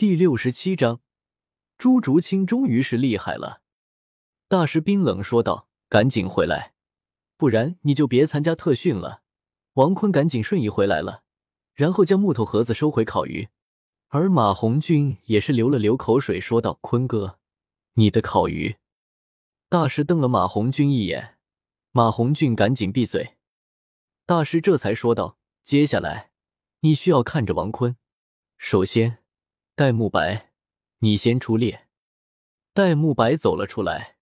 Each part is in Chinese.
第六十七章，朱竹清终于是厉害了。大师冰冷说道：“赶紧回来，不然你就别参加特训了。”王坤赶紧瞬移回来了，然后将木头盒子收回烤鱼。而马红俊也是流了流口水，说道：“坤哥，你的烤鱼。”大师瞪了马红俊一眼，马红俊赶紧闭嘴。大师这才说道：“接下来，你需要看着王坤。首先，戴沐白，你先出列。”戴沐白走了出来，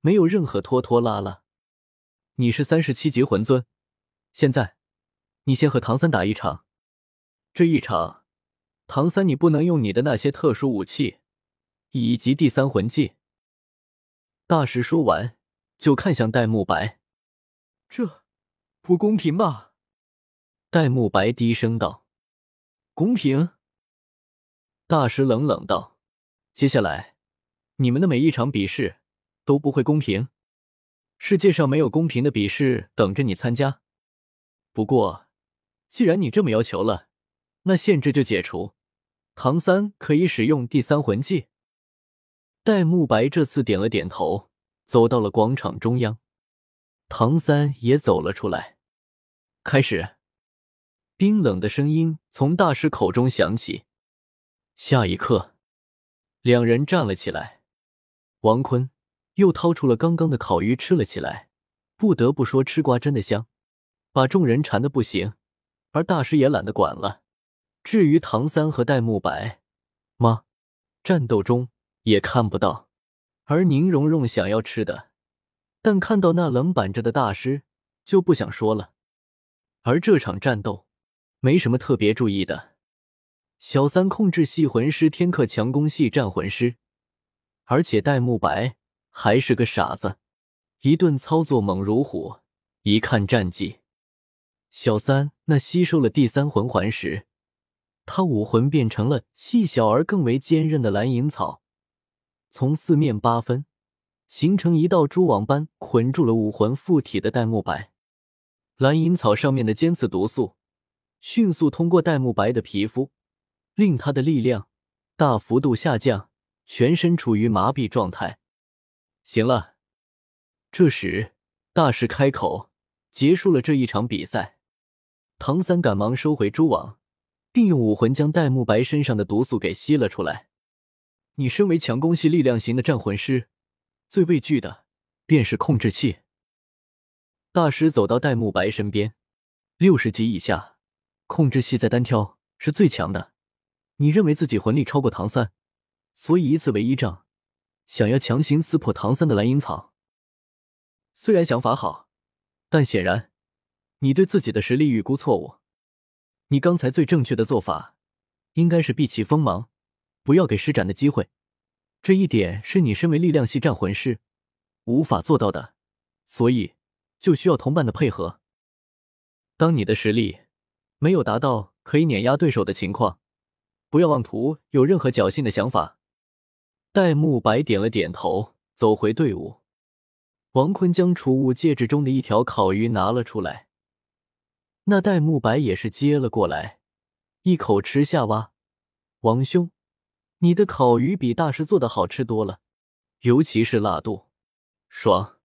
没有任何拖拖拉拉。你是三十七级魂尊，现在，你先和唐三打一场。这一场。唐三，你不能用你的那些特殊武器，以及第三魂技。大师说完，就看向戴沐白：“这不公平吧？”戴沐白低声道：“公平。”大师冷冷道：“接下来，你们的每一场比试都不会公平。世界上没有公平的比试等着你参加。不过，既然你这么要求了，那限制就解除。”唐三可以使用第三魂技。戴沐白这次点了点头，走到了广场中央。唐三也走了出来。开始，冰冷的声音从大师口中响起。下一刻，两人站了起来。王坤又掏出了刚刚的烤鱼吃了起来。不得不说，吃瓜真的香，把众人馋的不行。而大师也懒得管了。至于唐三和戴沐白吗？战斗中也看不到。而宁荣荣想要吃的，但看到那冷板着的大师就不想说了。而这场战斗没什么特别注意的。小三控制系魂师，天克强攻系战魂师，而且戴沐白还是个傻子，一顿操作猛如虎。一看战绩，小三那吸收了第三魂环时。他武魂变成了细小而更为坚韧的蓝银草，从四面八分形成一道蛛网般捆住了武魂附体的戴沐白。蓝银草上面的尖刺毒素迅速通过戴沐白的皮肤，令他的力量大幅度下降，全身处于麻痹状态。行了，这时大师开口结束了这一场比赛。唐三赶忙收回蛛网。并用武魂将戴沐白身上的毒素给吸了出来。你身为强攻系力量型的战魂师，最畏惧的便是控制器。大师走到戴沐白身边，六十级以下，控制系在单挑是最强的。你认为自己魂力超过唐三，所以以此为依仗，想要强行撕破唐三的蓝银草。虽然想法好，但显然你对自己的实力预估错误。你刚才最正确的做法，应该是避其锋芒，不要给施展的机会。这一点是你身为力量系战魂师无法做到的，所以就需要同伴的配合。当你的实力没有达到可以碾压对手的情况，不要妄图有任何侥幸的想法。戴沐白点了点头，走回队伍。王坤将储物戒指中的一条烤鱼拿了出来。那戴沐白也是接了过来，一口吃下。哇，王兄，你的烤鱼比大师做的好吃多了，尤其是辣度，爽！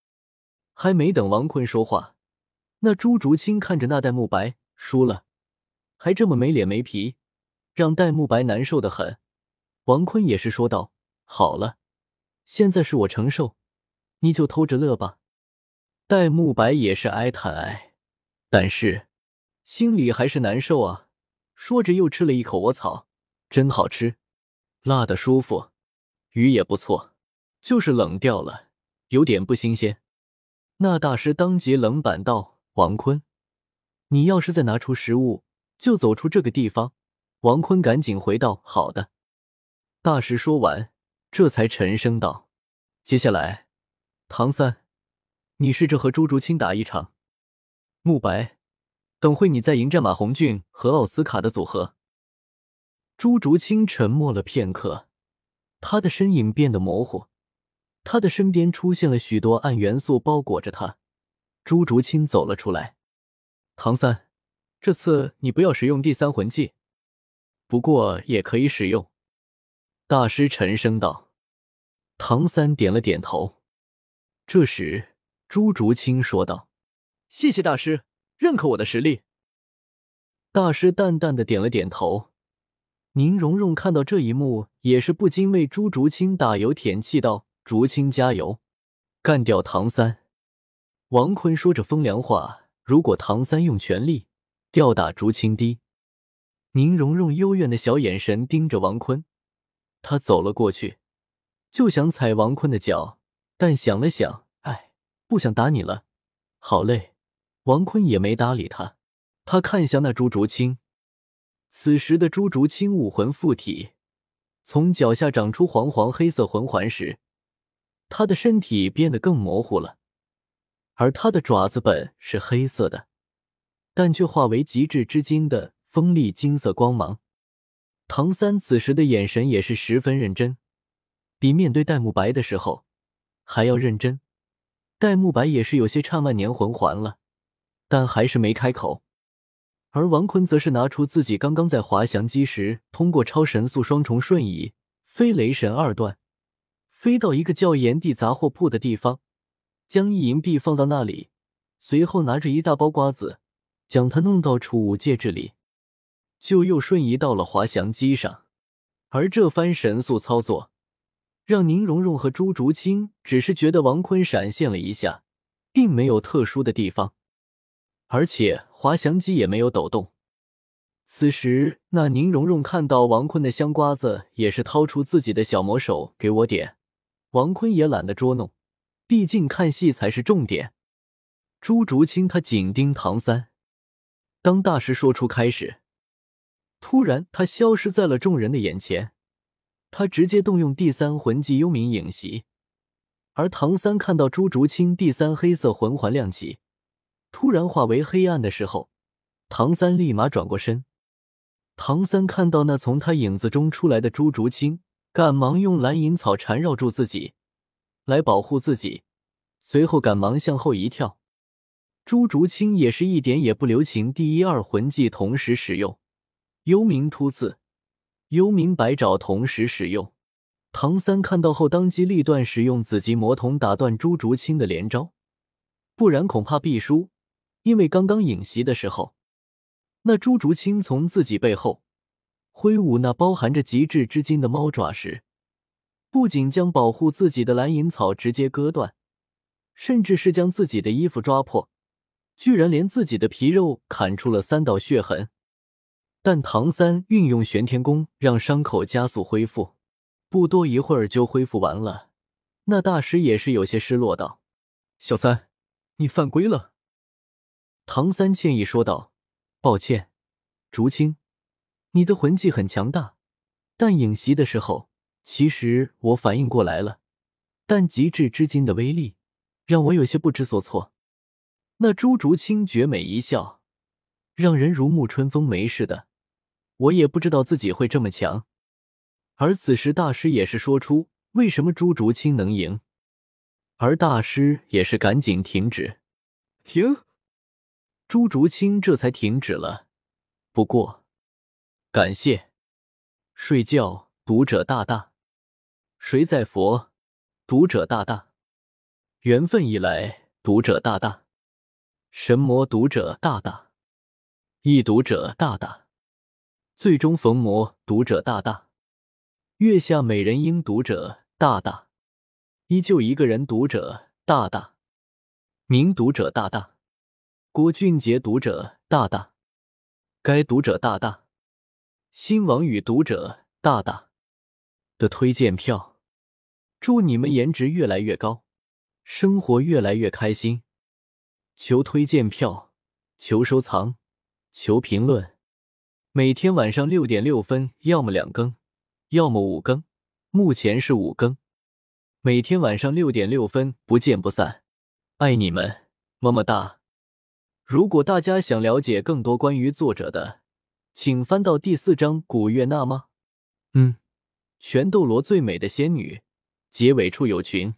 还没等王坤说话，那朱竹清看着那戴沐白输了，还这么没脸没皮，让戴沐白难受的很。王坤也是说道：“好了，现在是我承受，你就偷着乐吧。”戴沐白也是哀叹哀，但是。心里还是难受啊！说着又吃了一口，我草，真好吃，辣的舒服，鱼也不错，就是冷掉了，有点不新鲜。那大师当即冷板道：“王坤，你要是再拿出食物，就走出这个地方。”王坤赶紧回道：“好的。”大师说完，这才沉声道：“接下来，唐三，你试着和朱竹清打一场。”慕白。等会你再迎战马红俊和奥斯卡的组合。朱竹清沉默了片刻，他的身影变得模糊，他的身边出现了许多暗元素包裹着他。朱竹清走了出来。唐三，这次你不要使用第三魂技，不过也可以使用。大师沉声道。唐三点了点头。这时，朱竹清说道：“谢谢大师，认可我的实力。”大师淡淡的点了点头。宁荣荣看到这一幕，也是不禁为朱竹清打油舔气道：“竹清加油，干掉唐三！”王坤说着风凉话。如果唐三用全力吊打竹青滴，宁荣荣幽怨的小眼神盯着王坤，他走了过去，就想踩王坤的脚，但想了想，哎，不想打你了，好累。王坤也没搭理他，他看向那朱竹清。此时的朱竹清武魂附体，从脚下长出黄黄黑色魂环时，他的身体变得更模糊了。而他的爪子本是黑色的，但却化为极致之金的锋利金色光芒。唐三此时的眼神也是十分认真，比面对戴沐白的时候还要认真。戴沐白也是有些颤万年魂环了，但还是没开口。而王坤则是拿出自己刚刚在滑翔机时通过超神速双重瞬移飞雷神二段，飞到一个叫炎帝杂货铺的地方。将一银币放到那里，随后拿着一大包瓜子，将它弄到储物戒指里，就又瞬移到了滑翔机上。而这番神速操作，让宁荣荣和朱竹清只是觉得王坤闪现了一下，并没有特殊的地方，而且滑翔机也没有抖动。此时，那宁荣荣看到王坤的香瓜子，也是掏出自己的小魔手给我点。王坤也懒得捉弄。毕竟看戏才是重点。朱竹清他紧盯唐三，当大师说出开始，突然他消失在了众人的眼前。他直接动用第三魂技幽冥影袭，而唐三看到朱竹清第三黑色魂环亮起，突然化为黑暗的时候，唐三立马转过身。唐三看到那从他影子中出来的朱竹清，赶忙用蓝银草缠绕住自己。来保护自己，随后赶忙向后一跳。朱竹清也是一点也不留情，第一二魂技同时使用，幽冥突刺、幽冥百爪同时使用。唐三看到后，当机立断使用紫极魔瞳打断朱竹清的连招，不然恐怕必输。因为刚刚影袭的时候，那朱竹清从自己背后挥舞那包含着极致之金的猫爪时。不仅将保护自己的蓝银草直接割断，甚至是将自己的衣服抓破，居然连自己的皮肉砍出了三道血痕。但唐三运用玄天功，让伤口加速恢复，不多一会儿就恢复完了。那大师也是有些失落，道：“小三，你犯规了。”唐三歉意说道：“抱歉，竹青，你的魂技很强大，但影袭的时候。”其实我反应过来了，但极致之金的威力让我有些不知所措。那朱竹清绝美一笑，让人如沐春风。没事的，我也不知道自己会这么强。而此时大师也是说出为什么朱竹清能赢，而大师也是赶紧停止。停！朱竹清这才停止了。不过，感谢睡觉读者大大。谁在佛？读者大大，缘分已来，读者大大，神魔读者大大，易读者大大，最终逢魔读者大大，月下美人应读者大大，依旧一个人读者大大，名读者大大，郭俊杰读者大大，该读者大大，新王与读者大大。的推荐票。祝你们颜值越来越高，生活越来越开心。求推荐票，求收藏，求评论。每天晚上六点六分，要么两更，要么五更。目前是五更。每天晚上六点六分，不见不散。爱你们，么么哒！如果大家想了解更多关于作者的，请翻到第四章古月娜吗？嗯，全斗罗最美的仙女。结尾处有群。